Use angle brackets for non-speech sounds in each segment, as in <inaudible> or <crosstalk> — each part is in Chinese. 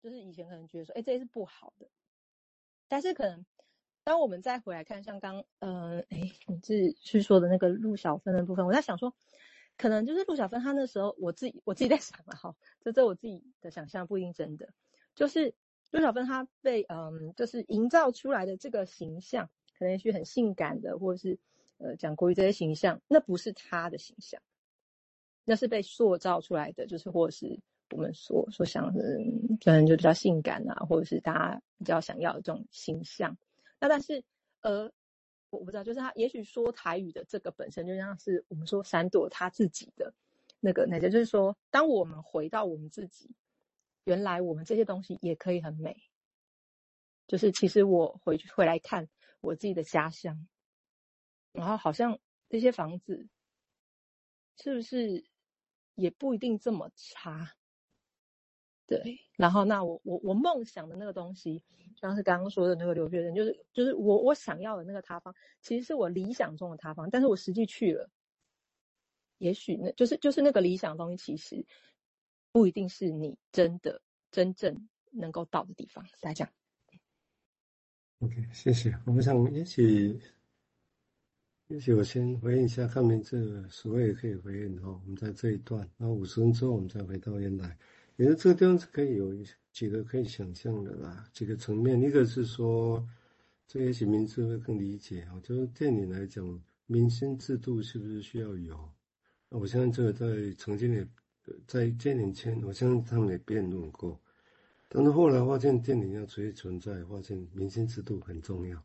就是以前可能觉得说，哎，这些是不好的，但是可能当我们再回来看，像刚，呃，哎，你自己去说的那个陆小芬的部分，我在想说，可能就是陆小芬她那时候，我自己我自己在想嘛，哈，这这我自己的想象不一定真的，就是陆小芬她被嗯，就是营造出来的这个形象，可能也许很性感的，或者是呃讲国语这些形象，那不是她的形象，那是被塑造出来的，就是或者是。我们所所想的，可能就比较性感啊，或者是大家比较想要的这种形象。那但是，呃，我不知道，就是他也许说台语的这个本身就像是我们说闪躲他自己的那个那个，就是说，当我们回到我们自己，原来我们这些东西也可以很美。就是其实我回去回来看我自己的家乡，然后好像这些房子是不是也不一定这么差。对，然后那我我我梦想的那个东西，像是刚刚说的那个留学生，就是就是我我想要的那个塌方，其实是我理想中的塌方，但是我实际去了，也许那就是就是那个理想的东西，其实不一定是你真的真正能够到的地方。大家讲，OK，谢谢。我们想也许也许我先回应一下，看名字，所谓也可以回应哈。我们在这一段，然后五十分之后，我们再回到原来。其实这个地方是可以有几个可以想象的啦，几个层面。一个是说，这也许名字会更理解啊。就是电影来讲，民心制度是不是需要有？我相信这个在曾经也，在这年前，我相信他们也辩论过。但是后来发现电影要持续存在，发现民心制度很重要。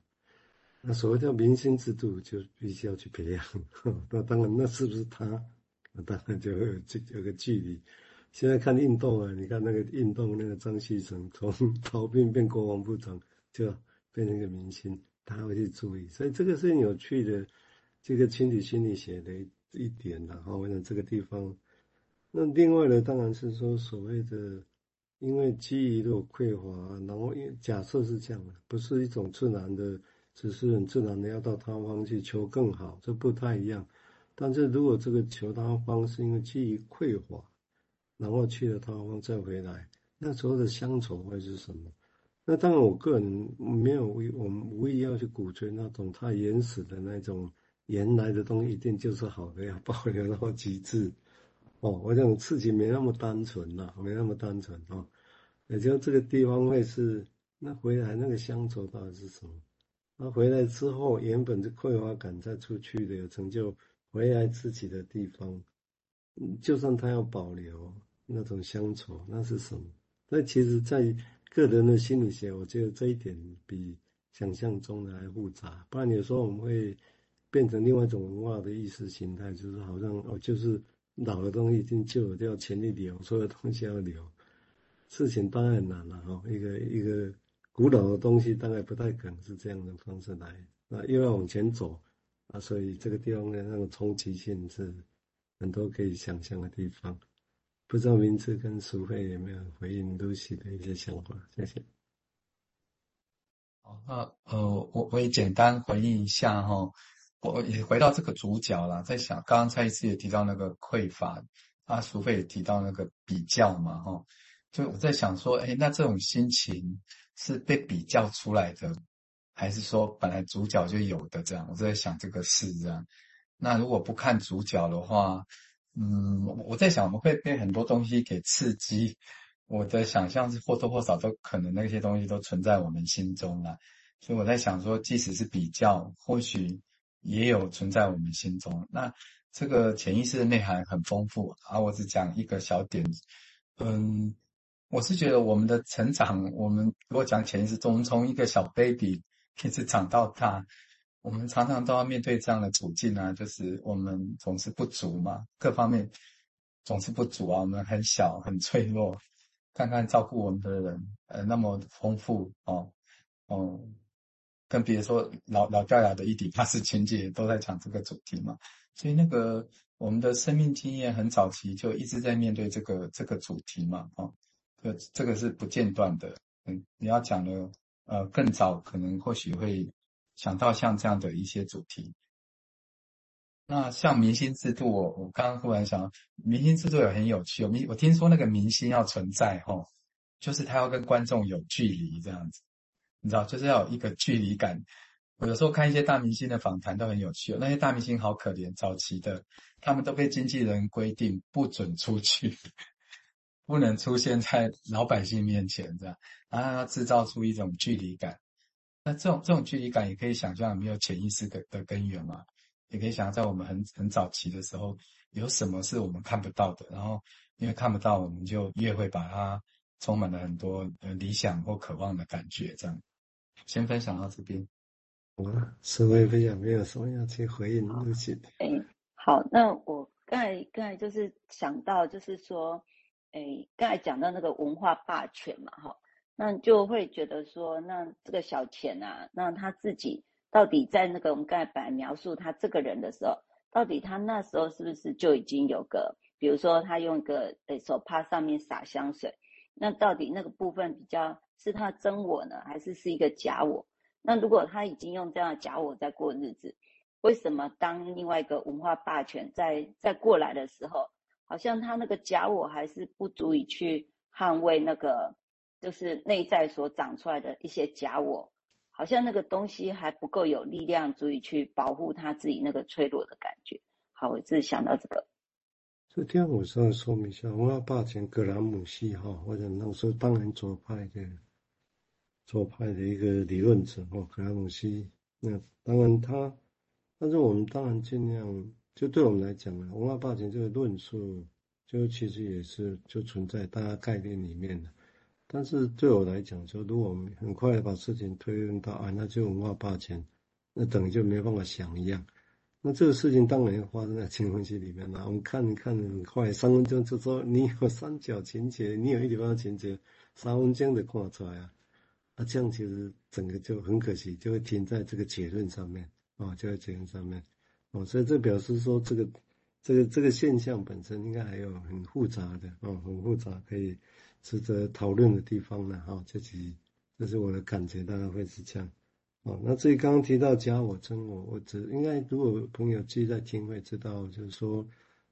那所谓叫民心制度，就必须要去培养。<laughs> 那当然，那是不是他？那当然就会有这有个距离。现在看运动啊，你看那个运动，那个张旭成 <laughs> 从逃兵变国防部长，就变成一个明星，大家会去注意，所以这个是有趣的，这个群体心理学的一点的哈。我想这个地方，那另外呢，当然是说所谓的，因为基于的匮乏，然后因假设是这样的，不是一种自然的，只是很自然的要到他方去求更好，这不太一样。但是如果这个求他方是因为基于匮乏。然后去了他方再回来，那时候的乡愁会是什么？那当然，我个人没有，我们无意要去鼓吹那种太原始的那种原来的东西一定就是好的，要保留到极致。哦，我想事情没那么单纯呐，没那么单纯哦。也就这个地方会是，那回来那个乡愁到底是什么？那回来之后，原本是匮乏感再出去的有成就，回来自己的地方，就算他要保留。那种乡愁，那是什么？那其实，在个人的心理学，我觉得这一点比想象中的还复杂。不然有时候我们会变成另外一种文化的意识形态，就是好像哦，就是老的东西已经旧了，就要全力留，所有东西要留。事情当然难了哈，一个一个古老的东西，大概不太可能是这样的方式来。那又要往前走啊，所以这个地方的那种冲击性是很多可以想象的地方。不知道名字跟淑慧有没有回应 Lucy 的一些想法？谢谢。好，那呃，我我也简单回应一下哈。我也回到这个主角啦，在想刚刚蔡医师也提到那个匮乏，啊，淑慧也提到那个比较嘛哈。就我在想说，哎，那这种心情是被比较出来的，还是说本来主角就有的这样？我在想这个事这样。那如果不看主角的话，嗯，我在想，我们会被很多东西给刺激。我的想象是或多或少都可能那些东西都存在我们心中了。所以我在想说，即使是比较，或许也有存在我们心中。那这个潜意识的内涵很丰富啊。我只讲一个小点。嗯，我是觉得我们的成长，我们如果讲潜意识中，从一个小 baby 一直长到大。我们常常都要面对这样的处境啊，就是我们总是不足嘛，各方面总是不足啊。我们很小很脆弱，看看照顾我们的人，呃，那么丰富哦，哦，跟别说老老掉牙的伊底帕斯情节都在讲这个主题嘛，所以那个我们的生命经验很早期就一直在面对这个这个主题嘛，哦，这这个是不间断的。嗯，你要讲的呃更早，可能或许会。想到像这样的一些主题，那像明星制度，我我刚刚忽然想，明星制度也很有趣。我我听说那个明星要存在，吼，就是他要跟观众有距离这样子，你知道，就是要有一个距离感。我有时候看一些大明星的访谈都很有趣，那些大明星好可怜，早期的他们都被经纪人规定不准出去，不能出现在老百姓面前这样，然后要制造出一种距离感。那这种这种距离感也可以想象没有潜意识的的根源嘛，也可以想象在我们很很早期的时候，有什么是我们看不到的，然后因为看不到，我们就越会把它充满了很多呃理想或渴望的感觉。这样，先分享到这边。我思维分享没有什么要去回应露西。哎，好，那我刚才刚才就是想到，就是说，哎，刚才讲到那个文化霸权嘛，哈，那就会觉得说，那这个小钱啊，那他自己到底在那个我们刚才描述他这个人的时候，到底他那时候是不是就已经有个，比如说他用一个诶手帕上面洒香水，那到底那个部分比较是他真我呢，还是是一个假我？那如果他已经用这样的假我在过日子，为什么当另外一个文化霸权在在过来的时候，好像他那个假我还是不足以去捍卫那个就是内在所长出来的一些假我，好像那个东西还不够有力量，足以去保护他自己那个脆弱的感觉。好，我只是想到这个。这天我稍微说明一下，文化霸权格兰姆系哈，或者那时候当然左派的。左派的一个理论者哦，格兰姆西。那当然他，但是我们当然尽量，就对我们来讲呢，文化霸权这个论述，就其实也是就存在大家概念里面的。但是对我来讲，就如果我们很快把事情推论到啊，那就文化霸权，那等于就没办法想一样。那这个事情当然要发生在青春期里面了。我们看一看很快，三分钟就说你有三角情节，你有一点半情节，三分钟就看出来啊。啊、这样其实整个就很可惜，就会停在这个结论上面啊、哦，就在结论上面哦，所以这表示说这个这个这个现象本身应该还有很复杂的哦，很复杂可以值得讨论的地方呢哈。这几这是我的感觉，大概会是这样哦。那至于刚刚提到假我真我，我只应该如果朋友继续在听会知道，就是说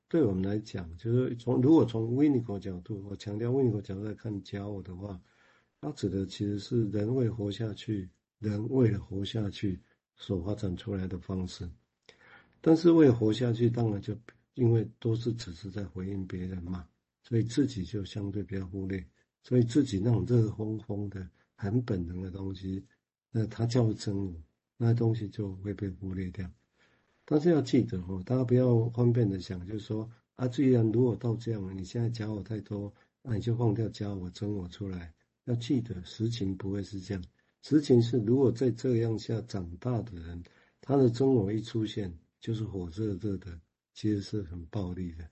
对我们来讲，就是从如果从维尼口角度，我强调维尼口角度来看假我的话。它指的其实是人为活下去，人为了活下去所发展出来的方式。但是为了活下去，当然就因为都是只是在回应别人嘛，所以自己就相对比较忽略。所以自己那种热烘烘的、很本能的东西，那它叫真我，那东西就会被忽略掉。但是要记得哦，大家不要方便的想，就是说啊，既然如果到这样，你现在假我太多，那你就放掉假我，真我出来。要记得，实情不会是这样。实情是，如果在这样下长大的人，他的真我一出现，就是火热热的，其实是很暴力的。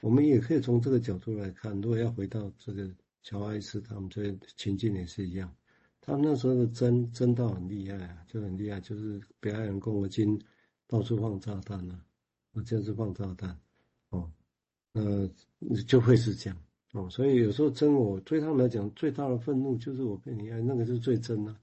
我们也可以从这个角度来看，如果要回到这个乔艾斯他们这情境也是一样，他们那时候的真真到很厉害啊，就很厉害，就是北爱尔兰共和军到处放炸弹啊，我就是放炸弹，哦，那就会是这样。哦，所以有时候真我对他们来讲最大的愤怒就是我被你爱，那个是最真的。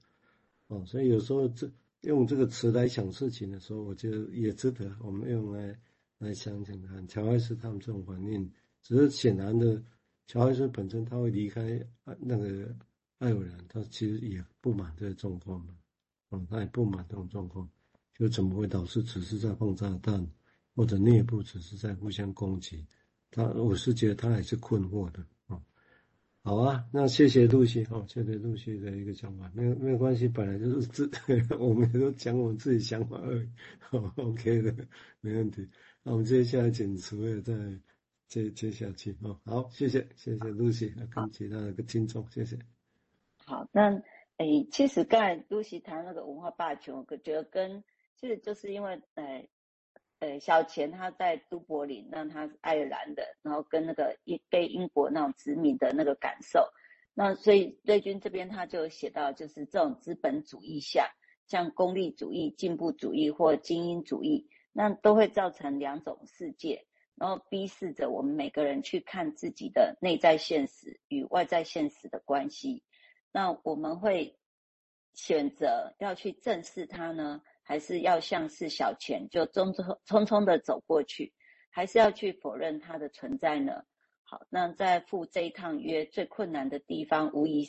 哦，所以有时候这用这个词来想事情的时候，我觉得也值得我们用来来想想看。乔艾斯他们这种反应，只是显然的，乔艾斯本身他会离开那个爱尔兰，他其实也不满这个状况嘛。哦，他也不满这种状况，就怎么会导致只是在放炸弹，或者内部只是在互相攻击？他我是觉得他还是困惑的。好啊，那谢谢露西哈，谢谢露西的一个想法，没有没有关系，本来就是自，<laughs> 我们也都讲我们自己想法而已，好，<laughs> OK 的，没问题。那我们接下来请楚卫再接接下去哦。好，谢谢谢谢露西，跟其他的个听众，谢谢。好，那诶，其实刚才露西谈那个文化霸权，我觉得跟其实就是因为诶。呃，小钱他在都柏林，那他是爱尔兰的，然后跟那个英被英国那种殖民的那个感受，那所以瑞军这边他就写到，就是这种资本主义下，像功利主义、进步主义或精英主义，那都会造成两种世界，然后逼视着我们每个人去看自己的内在现实与外在现实的关系，那我们会选择要去正视它呢？还是要像是小钱，就匆匆匆匆的走过去，还是要去否认它的存在呢？好，那在赴这一趟约最困难的地方，无疑